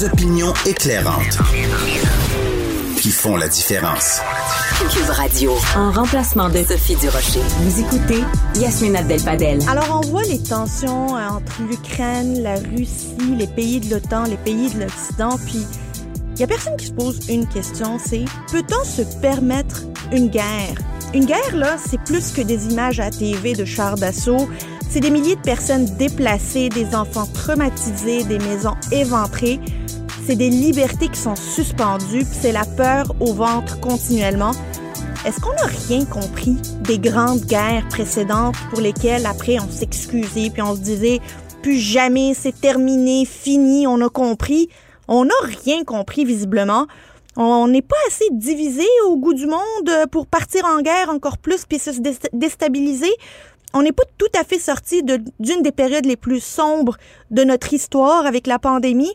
Des opinions éclairantes qui font la différence. Cube Radio, en remplacement de Sophie Durocher. Vous écoutez Yasmine Abdel-Fadel. Alors, on voit les tensions entre l'Ukraine, la Russie, les pays de l'OTAN, les pays de l'Occident, puis il y a personne qui se pose une question, c'est peut-on se permettre une guerre? Une guerre, là, c'est plus que des images à TV de chars d'assaut. C'est des milliers de personnes déplacées, des enfants traumatisés, des maisons éventrées. C'est des libertés qui sont suspendues, c'est la peur au ventre continuellement. Est-ce qu'on n'a rien compris des grandes guerres précédentes pour lesquelles après on s'excusait puis on se disait plus jamais, c'est terminé, fini, on a compris? On n'a rien compris visiblement. On n'est pas assez divisé au goût du monde pour partir en guerre encore plus puis se déstabiliser. On n'est pas tout à fait sorti d'une des périodes les plus sombres de notre histoire avec la pandémie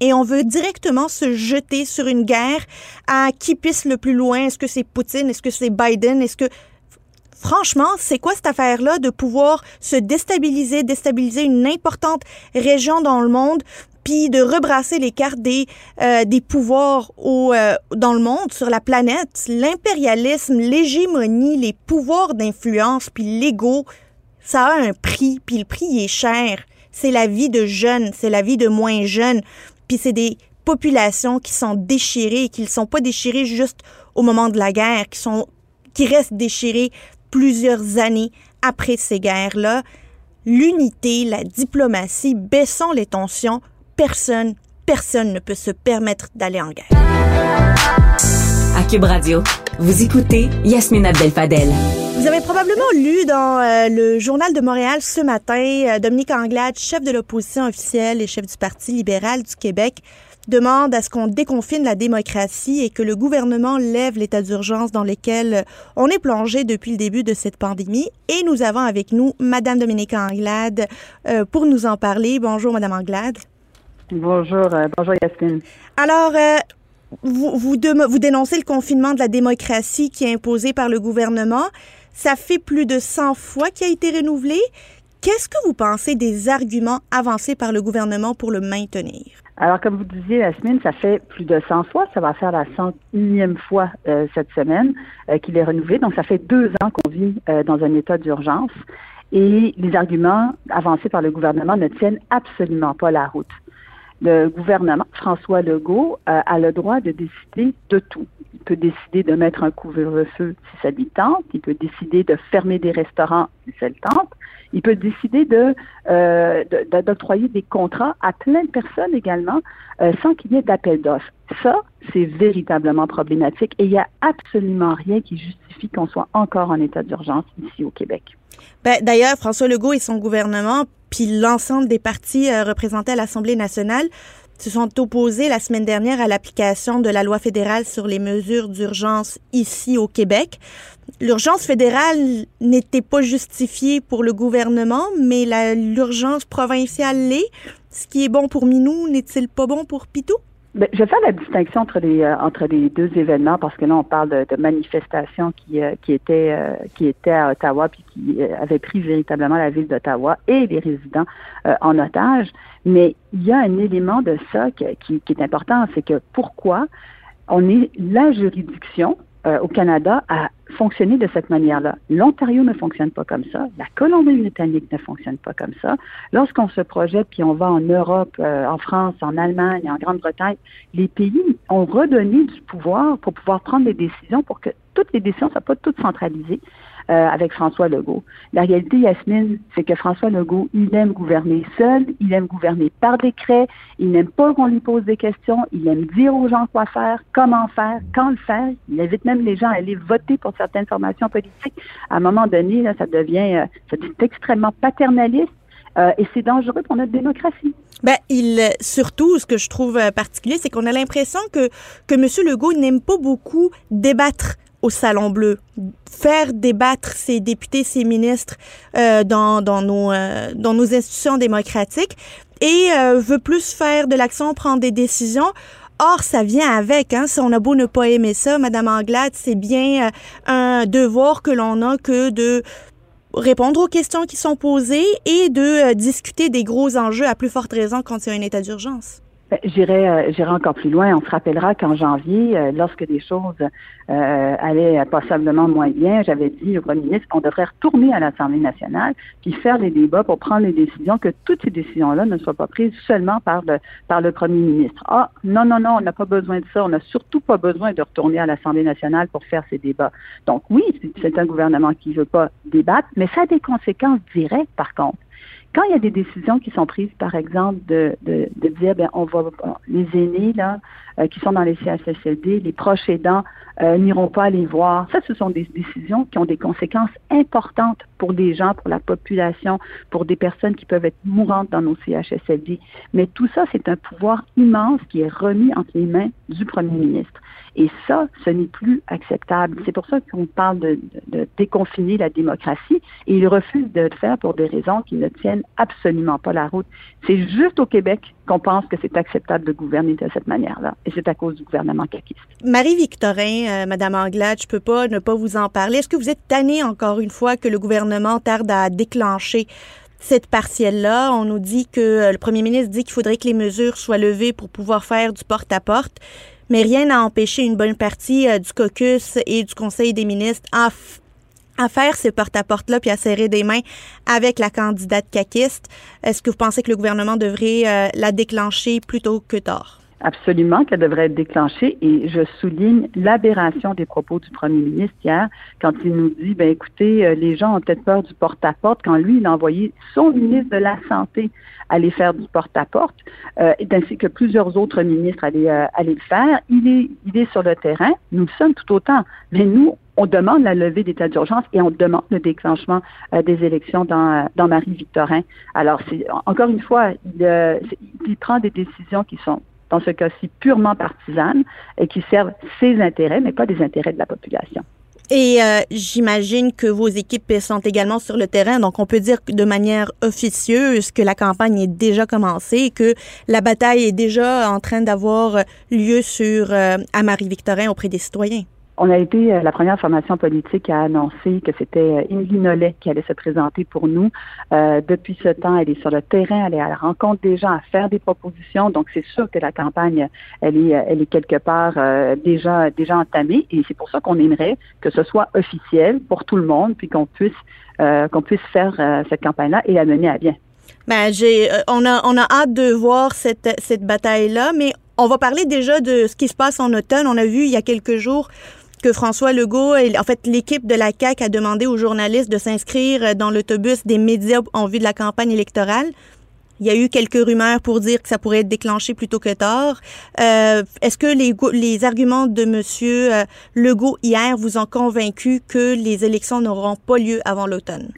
et on veut directement se jeter sur une guerre à qui pisse le plus loin. Est-ce que c'est Poutine? Est-ce que c'est Biden? Est-ce que Franchement, c'est quoi cette affaire-là de pouvoir se déstabiliser, déstabiliser une importante région dans le monde, puis de rebrasser les cartes des, euh, des pouvoirs euh, dans le monde, sur la planète, l'impérialisme, l'hégémonie, les pouvoirs d'influence, puis l'ego, ça a un prix, puis le prix est cher. C'est la vie de jeunes, c'est la vie de moins jeunes. Puis c'est des populations qui sont déchirées qui ne sont pas déchirées juste au moment de la guerre, qui, sont, qui restent déchirées plusieurs années après ces guerres-là. L'unité, la diplomatie, baissons les tensions. Personne, personne ne peut se permettre d'aller en guerre. À Cube Radio, vous écoutez Yasmine Abdel-Fadel. Vous avez probablement lu dans euh, le Journal de Montréal ce matin, euh, Dominique Anglade, chef de l'opposition officielle et chef du Parti libéral du Québec, demande à ce qu'on déconfine la démocratie et que le gouvernement lève l'état d'urgence dans lequel on est plongé depuis le début de cette pandémie. Et nous avons avec nous Madame Dominique Anglade euh, pour nous en parler. Bonjour, Madame Anglade. Bonjour, bonjour Yasmine. Alors, vous, vous, vous dénoncez le confinement de la démocratie qui est imposé par le gouvernement. Ça fait plus de 100 fois qu'il a été renouvelé. Qu'est-ce que vous pensez des arguments avancés par le gouvernement pour le maintenir? Alors, comme vous disiez, Yasmine, ça fait plus de 100 fois. Ça va faire la 101e fois euh, cette semaine euh, qu'il est renouvelé. Donc, ça fait deux ans qu'on vit euh, dans un état d'urgence. Et les arguments avancés par le gouvernement ne tiennent absolument pas la route le gouvernement, François Legault, euh, a le droit de décider de tout. Il peut décider de mettre un couvre-feu si ça lui tente. Il peut décider de fermer des restaurants si ça le tente. Il peut décider de euh, d'octroyer des contrats à plein de personnes également euh, sans qu'il y ait d'appel d'offres. Ça, c'est véritablement problématique et il n'y a absolument rien qui justifie qu'on soit encore en état d'urgence ici au Québec. Ben, D'ailleurs, François Legault et son gouvernement puis l'ensemble des partis euh, représentés à l'Assemblée nationale se sont opposés la semaine dernière à l'application de la loi fédérale sur les mesures d'urgence ici au Québec. L'urgence fédérale n'était pas justifiée pour le gouvernement, mais l'urgence provinciale l'est. Ce qui est bon pour Minou n'est-il pas bon pour Pitou? Ben, je vais faire la distinction entre les euh, entre les deux événements parce que là on parle de, de manifestations qui euh, qui étaient euh, qui étaient à Ottawa puis qui avaient pris véritablement la ville d'Ottawa et les résidents en otage. Mais il y a un élément de ça qui, qui, qui est important, c'est que pourquoi on est la juridiction euh, au Canada à fonctionner de cette manière-là. L'Ontario ne fonctionne pas comme ça. La Colombie-Britannique ne fonctionne pas comme ça. Lorsqu'on se projette puis on va en Europe, euh, en France, en Allemagne, en Grande-Bretagne, les pays ont redonné du pouvoir pour pouvoir prendre des décisions pour que toutes les décisions ne soient pas toutes centralisées. Euh, avec François Legault. La réalité, Yasmine, c'est que François Legault, il aime gouverner seul, il aime gouverner par décret, il n'aime pas qu'on lui pose des questions, il aime dire aux gens quoi faire, comment faire, quand le faire. Il invite même les gens à aller voter pour certaines formations politiques. À un moment donné, là, ça devient, euh, extrêmement paternaliste euh, et c'est dangereux pour notre démocratie. Ben, il surtout, ce que je trouve particulier, c'est qu'on a l'impression que que M. Legault n'aime pas beaucoup débattre au Salon Bleu, faire débattre ses députés, ses ministres euh, dans, dans, nos, euh, dans nos institutions démocratiques et euh, veut plus faire de l'action, prendre des décisions. Or, ça vient avec. Hein, si on a beau ne pas aimer ça, Madame Anglade, c'est bien un devoir que l'on a que de répondre aux questions qui sont posées et de discuter des gros enjeux à plus forte raison quand il y a un état d'urgence. Ben, j'irai, j'irai encore plus loin. On se rappellera qu'en janvier, lorsque des choses allaient passablement moins bien, j'avais dit au premier ministre qu'on devrait retourner à l'Assemblée nationale puis faire des débats pour prendre les décisions, que toutes ces décisions-là ne soient pas prises seulement par le par le premier ministre. Ah, non, non, non, on n'a pas besoin de ça. On n'a surtout pas besoin de retourner à l'Assemblée nationale pour faire ces débats. Donc oui, c'est un gouvernement qui ne veut pas débattre, mais ça a des conséquences directes, par contre. Quand il y a des décisions qui sont prises, par exemple, de, dire, ben, on va, les aînés, là, euh, qui sont dans les CHSLD, les proches aidants euh, n'iront pas les voir. Ça, ce sont des décisions qui ont des conséquences importantes pour des gens, pour la population, pour des personnes qui peuvent être mourantes dans nos CHSLD. Mais tout ça, c'est un pouvoir immense qui est remis entre les mains du premier ministre. Et ça, ce n'est plus acceptable. C'est pour ça qu'on parle de, déconfiner la démocratie et il refuse de le faire pour des raisons qui ne tiennent absolument pas la route. C'est juste au Québec qu'on pense que c'est acceptable de gouverner de cette manière-là. Et c'est à cause du gouvernement caquiste. Marie-Victorin, euh, Madame Anglade, je peux pas ne pas vous en parler. Est-ce que vous êtes tannée encore une fois que le gouvernement tarde à déclencher cette partielle-là. On nous dit que euh, le premier ministre dit qu'il faudrait que les mesures soient levées pour pouvoir faire du porte-à-porte. mais rien n'a empêché une bonne partie euh, du caucus et du Conseil des ministres à, faire ce porte-à-porte-là puis à serrer des mains avec la candidate caquiste. Est-ce que vous pensez que le gouvernement devrait euh, la déclencher plutôt que tard? Absolument qu'elle devrait être déclenchée et je souligne l'aberration des propos du premier ministre hier quand il nous dit, ben écoutez, euh, les gens ont peut-être peur du porte-à-porte quand lui, il a envoyé son ministre de la Santé aller faire du porte-à-porte, euh, ainsi que plusieurs autres ministres aller, euh, aller le faire. Il est, il est sur le terrain, nous le sommes tout autant, mais nous, on demande la levée d'état d'urgence et on demande le déclenchement euh, des élections dans, dans Marie-Victorin. Alors, encore une fois, il, il prend des décisions qui sont dans ce cas-ci purement partisanes et qui servent ses intérêts, mais pas des intérêts de la population. Et euh, j'imagine que vos équipes sont également sur le terrain, donc on peut dire de manière officieuse que la campagne est déjà commencée que la bataille est déjà en train d'avoir lieu sur euh, à Marie-Victorin auprès des citoyens. On a été euh, la première formation politique à annoncer que c'était Émilie Nollet qui allait se présenter pour nous. Euh, depuis ce temps, elle est sur le terrain, elle est à la rencontre des gens, à faire des propositions. Donc, c'est sûr que la campagne, elle est, elle est quelque part euh, déjà, déjà entamée. Et c'est pour ça qu'on aimerait que ce soit officiel pour tout le monde, puis qu'on puisse, qu'on puisse faire cette campagne-là et la mener à bien. Ben, j'ai, on a, on a hâte de voir cette, cette bataille-là, mais on va parler déjà de ce qui se passe en automne. On a vu il y a quelques jours que François Legault, en fait, l'équipe de la CAQ a demandé aux journalistes de s'inscrire dans l'autobus des médias en vue de la campagne électorale. Il y a eu quelques rumeurs pour dire que ça pourrait être déclenché plus tôt que tard. Euh, est-ce que les, les arguments de M. Euh, Legault hier vous ont convaincu que les élections n'auront pas lieu avant l'automne?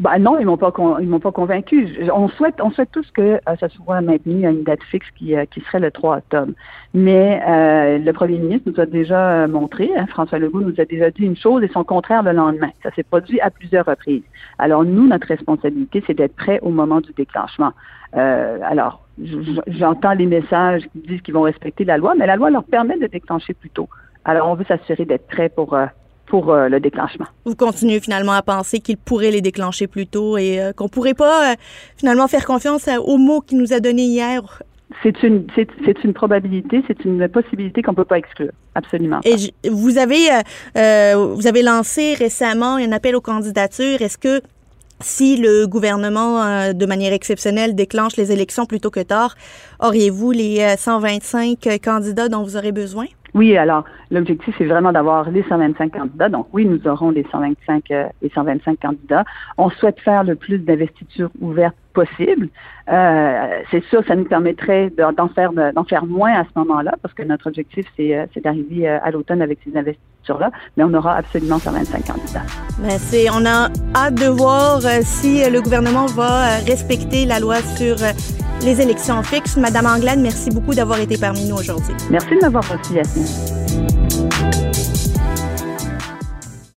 Bah non, ils m'ont pas ils m'ont pas convaincu. On souhaite on souhaite tous que euh, ça soit maintenu à une date fixe qui, euh, qui serait le 3 octobre. Mais euh, le premier ministre nous a déjà montré, hein, François Legault nous a déjà dit une chose et son contraire le lendemain. Ça s'est produit à plusieurs reprises. Alors nous, notre responsabilité, c'est d'être prêt au moment du déclenchement. alors, j'entends les messages qui disent qu'ils vont respecter la loi, mais la loi leur permet de déclencher plus tôt. Alors, on veut s'assurer d'être prêt pour pour euh, le déclenchement. Vous continuez finalement à penser qu'il pourrait les déclencher plus tôt et qu'on euh, qu'on pourrait pas euh, finalement faire confiance aux mots qu'il nous a donnés hier? C'est une, c'est, une probabilité, c'est une possibilité qu'on peut pas exclure, absolument. Et vous avez, vous avez lancé récemment un appel aux candidatures. Est-ce que si le gouvernement, de manière exceptionnelle, déclenche les élections plus tôt que tard, auriez-vous les 125 candidats dont vous aurez besoin? Oui, alors l'objectif c'est vraiment d'avoir les 125 candidats. Donc oui, nous aurons les 125 euh, les 125 candidats. On souhaite faire le plus d'investitures ouvertes possible. Euh, c'est sûr, ça nous permettrait d'en faire d'en faire moins à ce moment-là, parce que notre objectif c'est euh, d'arriver euh, à l'automne avec ces investitures-là, mais on aura absolument 125 candidats. Ben c'est, on a hâte de voir si le gouvernement va respecter la loi sur les élections fixes. Madame Anglade, merci beaucoup d'avoir été parmi nous aujourd'hui. Merci de m'avoir reçu, Yasmine.